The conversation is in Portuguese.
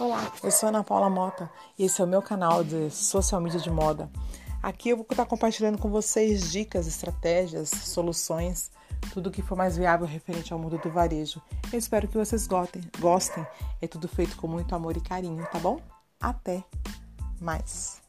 Olá, eu sou Ana Paula Mota e esse é o meu canal de social media de moda. Aqui eu vou estar compartilhando com vocês dicas, estratégias, soluções, tudo que for mais viável referente ao mundo do varejo. Eu espero que vocês gostem. gostem. É tudo feito com muito amor e carinho, tá bom? Até mais!